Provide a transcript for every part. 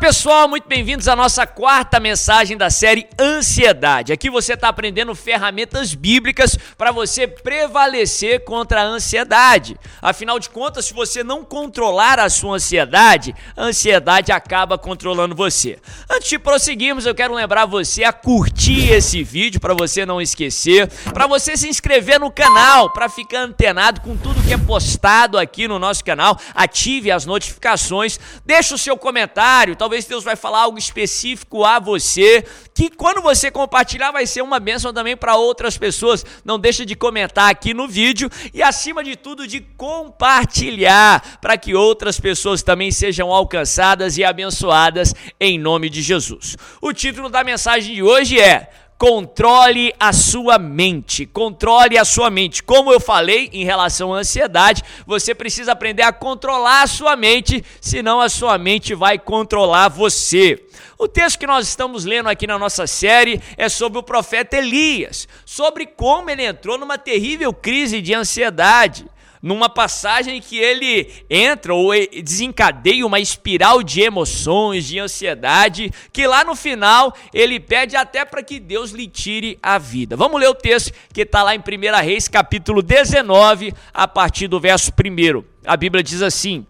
pessoal, muito bem-vindos à nossa quarta mensagem da série Ansiedade. Aqui você está aprendendo ferramentas bíblicas para você prevalecer contra a ansiedade. Afinal de contas, se você não controlar a sua ansiedade, a ansiedade acaba controlando você. Antes de prosseguirmos, eu quero lembrar você a curtir esse vídeo para você não esquecer, para você se inscrever no canal, para ficar antenado com tudo que é postado aqui no nosso canal. Ative as notificações, deixa o seu comentário, talvez talvez Deus vai falar algo específico a você, que quando você compartilhar vai ser uma bênção também para outras pessoas. Não deixa de comentar aqui no vídeo e acima de tudo de compartilhar para que outras pessoas também sejam alcançadas e abençoadas em nome de Jesus. O título da mensagem de hoje é Controle a sua mente. Controle a sua mente. Como eu falei em relação à ansiedade, você precisa aprender a controlar a sua mente, senão a sua mente vai controlar você. O texto que nós estamos lendo aqui na nossa série é sobre o profeta Elias, sobre como ele entrou numa terrível crise de ansiedade numa passagem que ele entra ou desencadeia uma espiral de emoções, de ansiedade, que lá no final ele pede até para que Deus lhe tire a vida. Vamos ler o texto que está lá em 1 Reis, capítulo 19, a partir do verso 1. A Bíblia diz assim: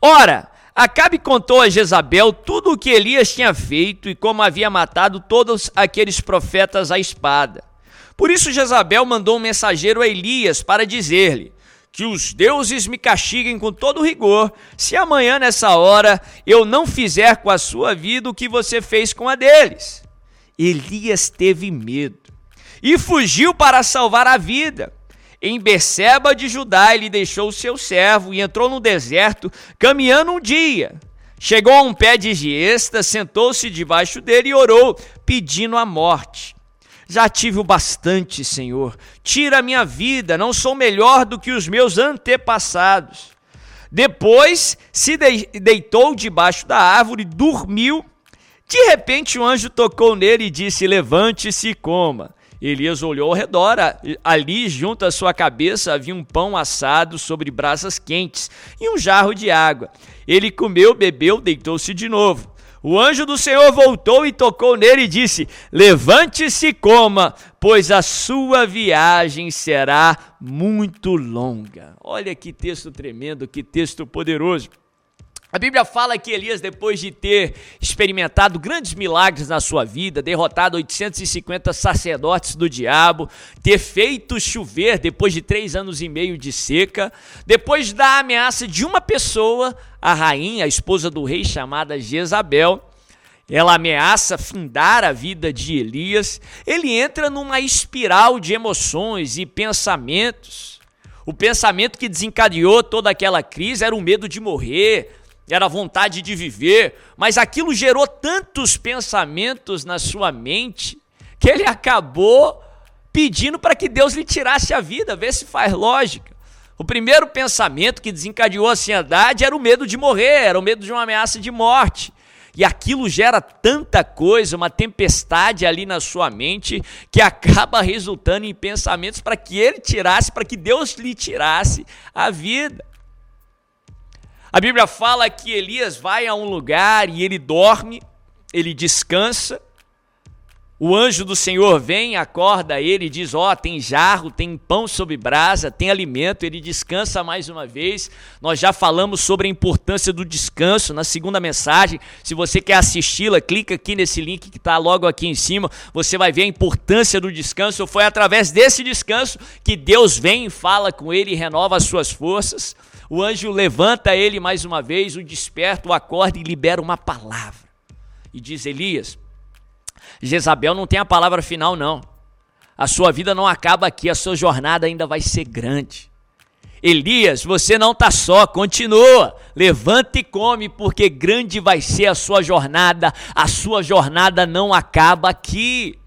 Ora, Acabe contou a Jezabel tudo o que Elias tinha feito e como havia matado todos aqueles profetas à espada. Por isso Jezabel mandou um mensageiro a Elias para dizer-lhe: Que os deuses me castiguem com todo rigor, se amanhã nessa hora eu não fizer com a sua vida o que você fez com a deles. Elias teve medo e fugiu para salvar a vida. Em Beceba de Judá ele deixou o seu servo e entrou no deserto, caminhando um dia. Chegou a um pé de giesta, sentou-se debaixo dele e orou, pedindo a morte. Já tive o bastante, Senhor. Tira a minha vida, não sou melhor do que os meus antepassados. Depois se deitou debaixo da árvore, dormiu. De repente, um anjo tocou nele e disse: Levante-se e coma. Elias olhou ao redor. Ali, junto à sua cabeça, havia um pão assado sobre brasas quentes e um jarro de água. Ele comeu, bebeu, deitou-se de novo. O anjo do Senhor voltou e tocou nele e disse: Levante-se e coma, pois a sua viagem será muito longa. Olha que texto tremendo, que texto poderoso. A Bíblia fala que Elias, depois de ter experimentado grandes milagres na sua vida, derrotado 850 sacerdotes do diabo, ter feito chover depois de três anos e meio de seca, depois da ameaça de uma pessoa, a rainha, a esposa do rei chamada Jezabel, ela ameaça findar a vida de Elias, ele entra numa espiral de emoções e pensamentos. O pensamento que desencadeou toda aquela crise era o medo de morrer, era vontade de viver, mas aquilo gerou tantos pensamentos na sua mente que ele acabou pedindo para que Deus lhe tirasse a vida, vê se faz lógica. O primeiro pensamento que desencadeou a ansiedade era o medo de morrer, era o medo de uma ameaça de morte. E aquilo gera tanta coisa, uma tempestade ali na sua mente, que acaba resultando em pensamentos para que ele tirasse, para que Deus lhe tirasse a vida. A Bíblia fala que Elias vai a um lugar e ele dorme, ele descansa. O anjo do Senhor vem, acorda ele e diz: Ó, oh, tem jarro, tem pão sobre brasa, tem alimento. Ele descansa mais uma vez. Nós já falamos sobre a importância do descanso na segunda mensagem. Se você quer assisti-la, clica aqui nesse link que está logo aqui em cima. Você vai ver a importância do descanso. Foi através desse descanso que Deus vem e fala com ele e renova as suas forças. O anjo levanta ele mais uma vez, o desperta, o acorda e libera uma palavra. E diz Elias: Jezabel não tem a palavra final, não. A sua vida não acaba aqui, a sua jornada ainda vai ser grande. Elias, você não está só, continua. Levanta e come, porque grande vai ser a sua jornada. A sua jornada não acaba aqui.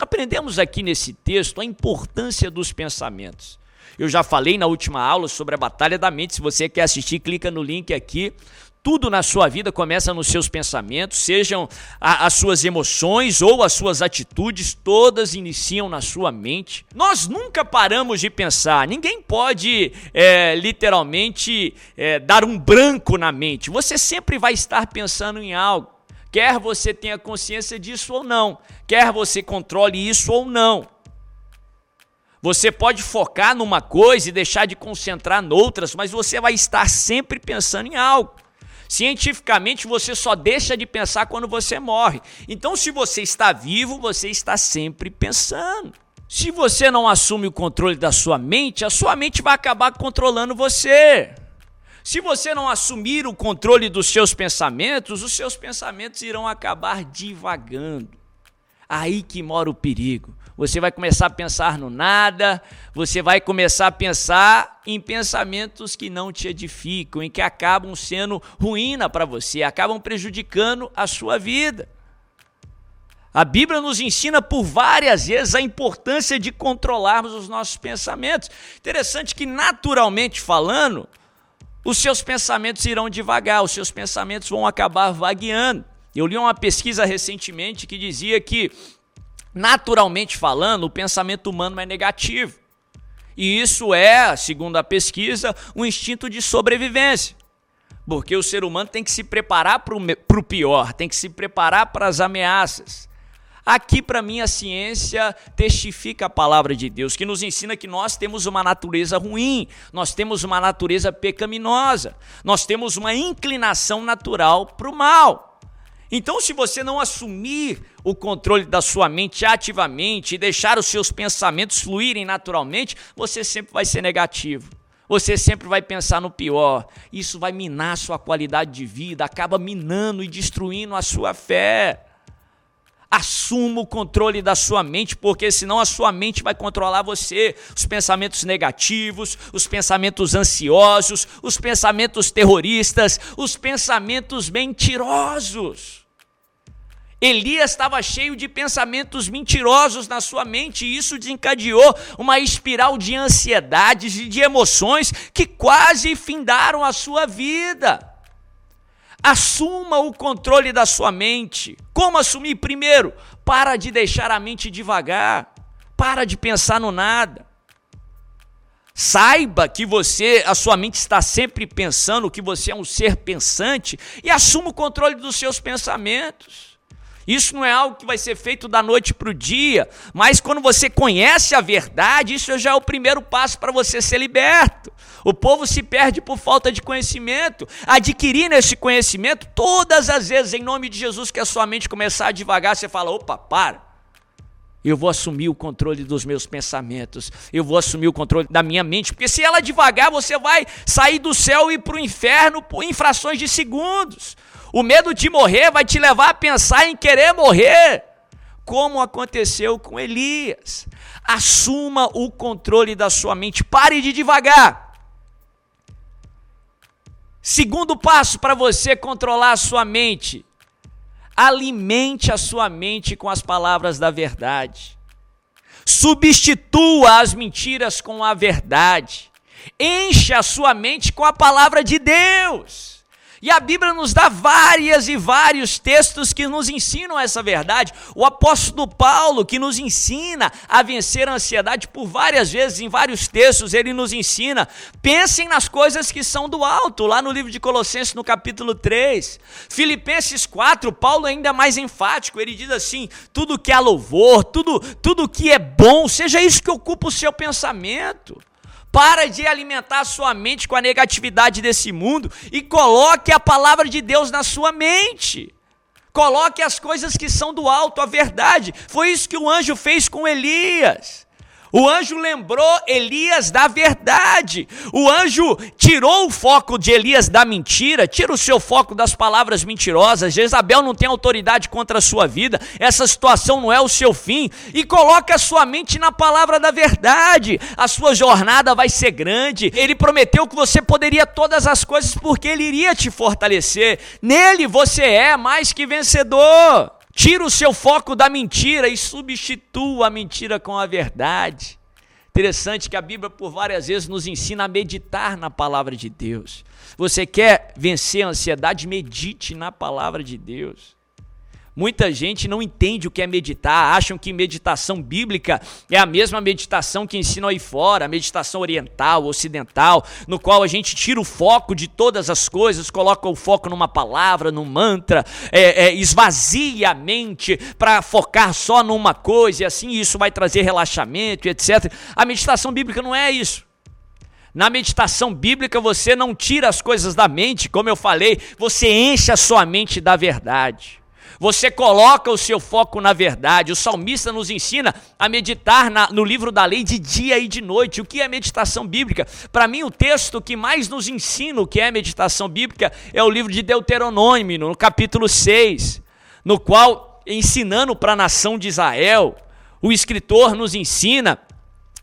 Aprendemos aqui nesse texto a importância dos pensamentos. Eu já falei na última aula sobre a batalha da mente. Se você quer assistir, clica no link aqui. Tudo na sua vida começa nos seus pensamentos, sejam a, as suas emoções ou as suas atitudes, todas iniciam na sua mente. Nós nunca paramos de pensar, ninguém pode é, literalmente é, dar um branco na mente. Você sempre vai estar pensando em algo, quer você tenha consciência disso ou não, quer você controle isso ou não. Você pode focar numa coisa e deixar de concentrar noutras, mas você vai estar sempre pensando em algo. Cientificamente, você só deixa de pensar quando você morre. Então, se você está vivo, você está sempre pensando. Se você não assume o controle da sua mente, a sua mente vai acabar controlando você. Se você não assumir o controle dos seus pensamentos, os seus pensamentos irão acabar divagando. Aí que mora o perigo. Você vai começar a pensar no nada, você vai começar a pensar em pensamentos que não te edificam, em que acabam sendo ruína para você, acabam prejudicando a sua vida. A Bíblia nos ensina por várias vezes a importância de controlarmos os nossos pensamentos. Interessante que, naturalmente falando, os seus pensamentos irão devagar, os seus pensamentos vão acabar vagueando. Eu li uma pesquisa recentemente que dizia que Naturalmente falando, o pensamento humano é negativo. E isso é, segundo a pesquisa, um instinto de sobrevivência. Porque o ser humano tem que se preparar para o pior, tem que se preparar para as ameaças. Aqui, para mim, a ciência testifica a palavra de Deus, que nos ensina que nós temos uma natureza ruim, nós temos uma natureza pecaminosa, nós temos uma inclinação natural para o mal. Então, se você não assumir o controle da sua mente ativamente e deixar os seus pensamentos fluírem naturalmente, você sempre vai ser negativo. Você sempre vai pensar no pior. Isso vai minar a sua qualidade de vida, acaba minando e destruindo a sua fé. Assuma o controle da sua mente, porque senão a sua mente vai controlar você. Os pensamentos negativos, os pensamentos ansiosos, os pensamentos terroristas, os pensamentos mentirosos. Elias estava cheio de pensamentos mentirosos na sua mente e isso desencadeou uma espiral de ansiedades e de emoções que quase findaram a sua vida. Assuma o controle da sua mente. Como assumir? Primeiro, para de deixar a mente devagar. Para de pensar no nada. Saiba que você, a sua mente está sempre pensando, que você é um ser pensante e assuma o controle dos seus pensamentos. Isso não é algo que vai ser feito da noite para o dia, mas quando você conhece a verdade, isso já é o primeiro passo para você ser liberto. O povo se perde por falta de conhecimento. Adquirindo esse conhecimento, todas as vezes, em nome de Jesus, que a sua mente começar a devagar, você fala: opa, para. Eu vou assumir o controle dos meus pensamentos. Eu vou assumir o controle da minha mente. Porque se ela devagar, você vai sair do céu e ir para o inferno por infrações de segundos. O medo de morrer vai te levar a pensar em querer morrer, como aconteceu com Elias. Assuma o controle da sua mente, pare de devagar. Segundo passo para você controlar a sua mente: alimente a sua mente com as palavras da verdade. Substitua as mentiras com a verdade. Encha a sua mente com a palavra de Deus. E a Bíblia nos dá várias e vários textos que nos ensinam essa verdade. O apóstolo Paulo, que nos ensina a vencer a ansiedade por várias vezes, em vários textos, ele nos ensina: pensem nas coisas que são do alto, lá no livro de Colossenses, no capítulo 3. Filipenses 4, Paulo é ainda mais enfático, ele diz assim: tudo que é louvor, tudo, tudo que é bom, seja isso que ocupa o seu pensamento. Para de alimentar a sua mente com a negatividade desse mundo e coloque a palavra de Deus na sua mente. Coloque as coisas que são do alto, a verdade. Foi isso que o anjo fez com Elias. O anjo lembrou Elias da verdade. O anjo tirou o foco de Elias da mentira, tira o seu foco das palavras mentirosas. Jezabel não tem autoridade contra a sua vida. Essa situação não é o seu fim. E coloca a sua mente na palavra da verdade. A sua jornada vai ser grande. Ele prometeu que você poderia todas as coisas porque ele iria te fortalecer. Nele você é mais que vencedor. Tira o seu foco da mentira e substitua a mentira com a verdade. Interessante que a Bíblia por várias vezes nos ensina a meditar na palavra de Deus. Você quer vencer a ansiedade? Medite na palavra de Deus. Muita gente não entende o que é meditar, acham que meditação bíblica é a mesma meditação que ensinam aí fora, a meditação oriental, ocidental, no qual a gente tira o foco de todas as coisas, coloca o foco numa palavra, num mantra, é, é, esvazia a mente para focar só numa coisa e assim isso vai trazer relaxamento, etc. A meditação bíblica não é isso. Na meditação bíblica você não tira as coisas da mente, como eu falei, você enche a sua mente da verdade. Você coloca o seu foco na verdade. O salmista nos ensina a meditar na, no livro da lei de dia e de noite. O que é meditação bíblica? Para mim, o texto que mais nos ensina o que é meditação bíblica é o livro de Deuteronômio, no capítulo 6, no qual, ensinando para a nação de Israel, o escritor nos ensina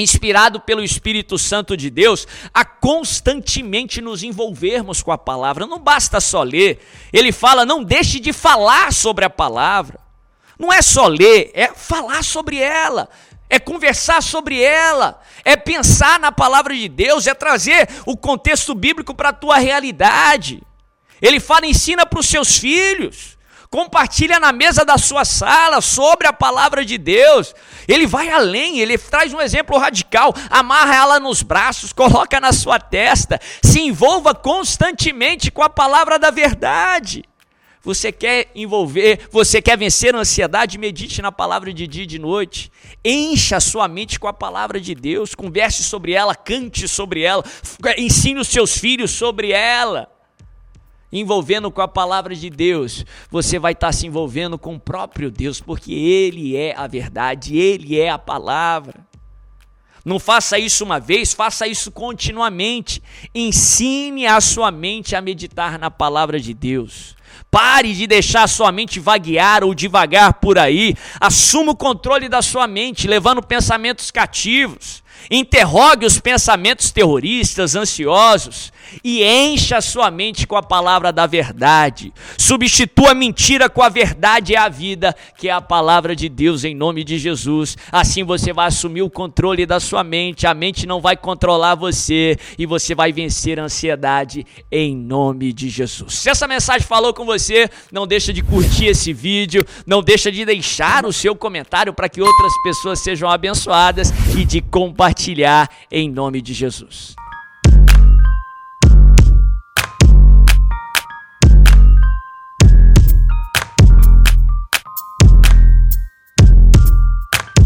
inspirado pelo Espírito Santo de Deus, a constantemente nos envolvermos com a palavra. Não basta só ler. Ele fala: não deixe de falar sobre a palavra. Não é só ler, é falar sobre ela. É conversar sobre ela, é pensar na palavra de Deus, é trazer o contexto bíblico para a tua realidade. Ele fala: ensina para os seus filhos, compartilha na mesa da sua sala sobre a palavra de Deus. Ele vai além, ele traz um exemplo radical, amarra ela nos braços, coloca na sua testa, se envolva constantemente com a palavra da verdade. Você quer envolver, você quer vencer a ansiedade, medite na palavra de dia e de noite. Encha a sua mente com a palavra de Deus, converse sobre ela, cante sobre ela, ensine os seus filhos sobre ela envolvendo com a palavra de Deus, você vai estar se envolvendo com o próprio Deus, porque Ele é a verdade, Ele é a palavra. Não faça isso uma vez, faça isso continuamente. Ensine a sua mente a meditar na palavra de Deus. Pare de deixar a sua mente vaguear ou devagar por aí. Assuma o controle da sua mente, levando pensamentos cativos. Interrogue os pensamentos terroristas, ansiosos e encha a sua mente com a palavra da verdade. Substitua a mentira com a verdade e a vida, que é a palavra de Deus em nome de Jesus. Assim você vai assumir o controle da sua mente, a mente não vai controlar você e você vai vencer a ansiedade em nome de Jesus. Se essa mensagem falou com você, não deixa de curtir esse vídeo, não deixa de deixar o seu comentário para que outras pessoas sejam abençoadas e de compartilhar em nome de Jesus.